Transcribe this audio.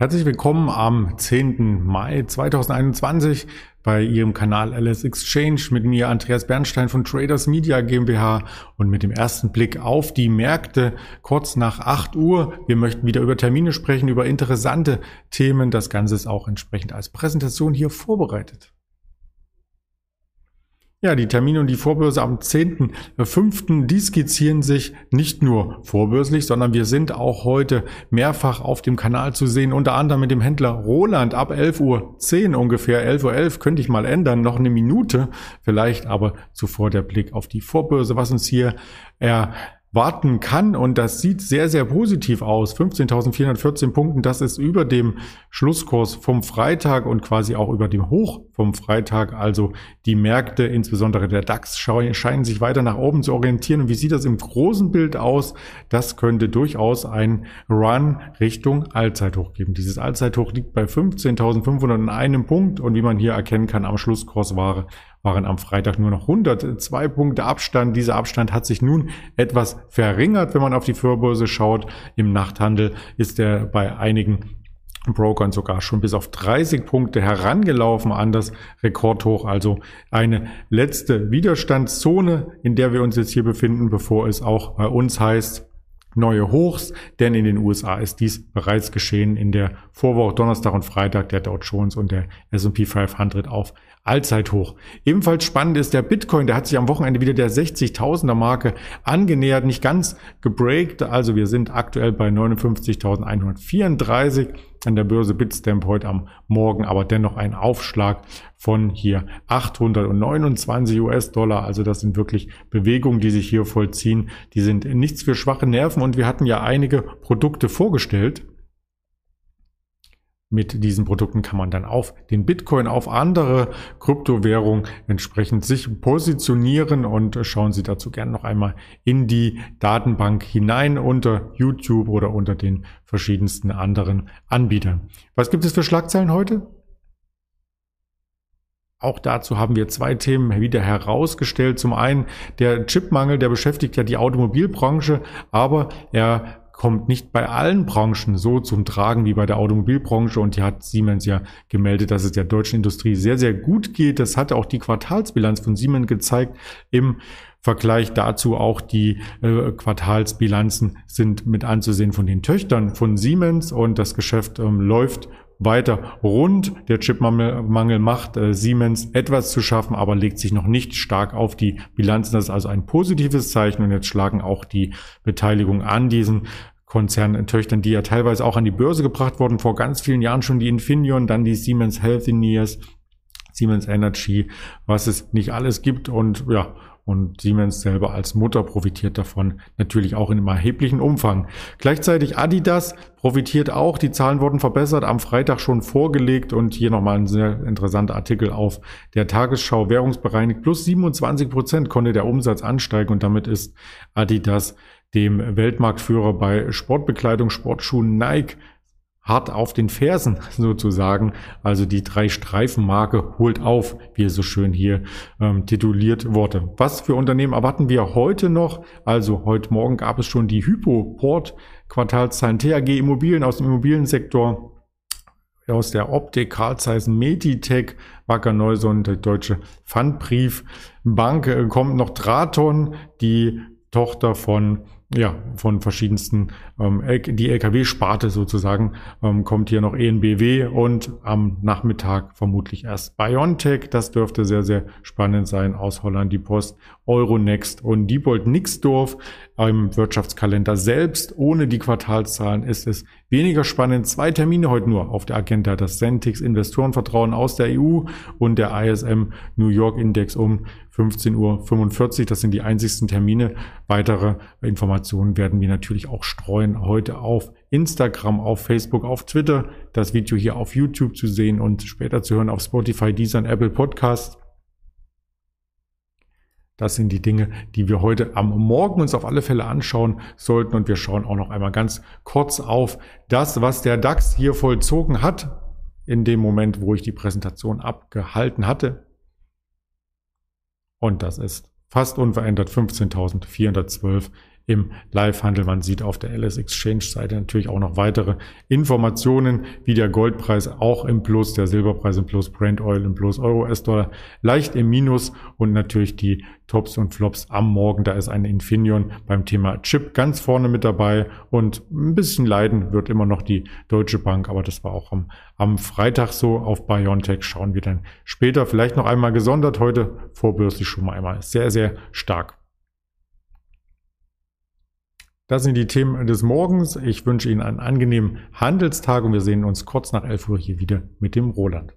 Herzlich willkommen am 10. Mai 2021 bei Ihrem Kanal LS Exchange mit mir Andreas Bernstein von Traders Media GmbH und mit dem ersten Blick auf die Märkte kurz nach 8 Uhr. Wir möchten wieder über Termine sprechen, über interessante Themen. Das Ganze ist auch entsprechend als Präsentation hier vorbereitet. Ja, die Termine und die Vorbörse am 10.05. Die skizzieren sich nicht nur vorbörslich, sondern wir sind auch heute mehrfach auf dem Kanal zu sehen, unter anderem mit dem Händler Roland ab 11.10 Uhr ungefähr, 11.11 Uhr 11, könnte ich mal ändern, noch eine Minute vielleicht, aber zuvor der Blick auf die Vorbörse, was uns hier er warten kann. Und das sieht sehr, sehr positiv aus. 15.414 Punkten, das ist über dem Schlusskurs vom Freitag und quasi auch über dem Hoch vom Freitag. Also die Märkte, insbesondere der DAX, scheinen sich weiter nach oben zu orientieren. Und wie sieht das im großen Bild aus? Das könnte durchaus ein Run Richtung Allzeithoch geben. Dieses Allzeithoch liegt bei 15.501 Punkt und wie man hier erkennen kann, am Schlusskurs war waren am Freitag nur noch 102 Punkte Abstand. Dieser Abstand hat sich nun etwas verringert, wenn man auf die Vorbörse schaut. Im Nachthandel ist er bei einigen Brokern sogar schon bis auf 30 Punkte herangelaufen an das Rekordhoch. Also eine letzte Widerstandszone, in der wir uns jetzt hier befinden, bevor es auch bei uns heißt, neue Hochs, denn in den USA ist dies bereits geschehen. In der Vorwoche Donnerstag und Freitag der Dow Jones und der S&P 500 auf Allzeithoch. Ebenfalls spannend ist der Bitcoin, der hat sich am Wochenende wieder der 60.000er Marke angenähert, nicht ganz gebreakt, also wir sind aktuell bei 59.134 an der Börse Bitstamp heute am Morgen, aber dennoch ein Aufschlag von hier 829 US-Dollar. Also das sind wirklich Bewegungen, die sich hier vollziehen. Die sind nichts für schwache Nerven und wir hatten ja einige Produkte vorgestellt mit diesen Produkten kann man dann auf den Bitcoin, auf andere Kryptowährungen entsprechend sich positionieren und schauen Sie dazu gerne noch einmal in die Datenbank hinein unter YouTube oder unter den verschiedensten anderen Anbietern. Was gibt es für Schlagzeilen heute? Auch dazu haben wir zwei Themen wieder herausgestellt. Zum einen der Chipmangel, der beschäftigt ja die Automobilbranche, aber er kommt nicht bei allen Branchen so zum Tragen wie bei der Automobilbranche und hier hat Siemens ja gemeldet, dass es der deutschen Industrie sehr, sehr gut geht. Das hatte auch die Quartalsbilanz von Siemens gezeigt. Im Vergleich dazu auch die äh, Quartalsbilanzen sind mit anzusehen von den Töchtern von Siemens und das Geschäft ähm, läuft weiter rund. Der Chipmangel macht äh, Siemens etwas zu schaffen, aber legt sich noch nicht stark auf die Bilanzen. Das ist also ein positives Zeichen und jetzt schlagen auch die Beteiligung an diesen Konzerntöchtern, die ja teilweise auch an die Börse gebracht wurden, vor ganz vielen Jahren schon die Infineon, dann die Siemens Healthineers, Siemens Energy, was es nicht alles gibt und ja, und Siemens selber als Mutter profitiert davon natürlich auch in einem erheblichen Umfang. Gleichzeitig Adidas profitiert auch. Die Zahlen wurden verbessert, am Freitag schon vorgelegt und hier nochmal ein sehr interessanter Artikel auf der Tagesschau. Währungsbereinigt plus 27 Prozent konnte der Umsatz ansteigen und damit ist Adidas dem Weltmarktführer bei Sportbekleidung, Sportschuhen Nike hart auf den Fersen sozusagen. Also die drei Streifenmarke holt auf, wie es so schön hier ähm, tituliert wurde. Was für Unternehmen erwarten wir heute noch? Also heute Morgen gab es schon die Hypoport Quartalszahlen TAG Immobilien aus dem Immobiliensektor aus der Optik, Carl Zeiss Meditech, Wacker Neuson, der Deutsche Pfandbriefbank, äh, kommt noch Draton, die Tochter von ja, von verschiedensten, ähm, die LKW-Sparte sozusagen, ähm, kommt hier noch ENBW und am Nachmittag vermutlich erst BioNTech. Das dürfte sehr, sehr spannend sein aus Holland, die Post, Euronext und Diebold Nixdorf. Im Wirtschaftskalender selbst, ohne die Quartalszahlen, ist es weniger spannend. Zwei Termine heute nur auf der Agenda. Das Centix Investorenvertrauen aus der EU und der ISM New York Index um 15.45 Uhr. Das sind die einzigsten Termine. Weitere Informationen werden wir natürlich auch streuen heute auf Instagram, auf Facebook, auf Twitter. Das Video hier auf YouTube zu sehen und später zu hören auf Spotify, Deezer und Apple Podcasts. Das sind die Dinge, die wir heute am Morgen uns auf alle Fälle anschauen sollten. Und wir schauen auch noch einmal ganz kurz auf das, was der DAX hier vollzogen hat. In dem Moment, wo ich die Präsentation abgehalten hatte, und das ist fast unverändert 15.412 im Live-Handel. Man sieht auf der LS Exchange-Seite natürlich auch noch weitere Informationen, wie der Goldpreis auch im Plus, der Silberpreis im Plus, Brent Oil im Plus, Euro, US-Dollar leicht im Minus und natürlich die Tops und Flops am Morgen. Da ist ein Infineon beim Thema Chip ganz vorne mit dabei und ein bisschen leiden wird immer noch die Deutsche Bank, aber das war auch am, am Freitag so. Auf Biontech schauen wir dann später vielleicht noch einmal gesondert. Heute vorbörslich schon mal einmal sehr, sehr stark. Das sind die Themen des Morgens. Ich wünsche Ihnen einen angenehmen Handelstag und wir sehen uns kurz nach 11 Uhr hier wieder mit dem Roland.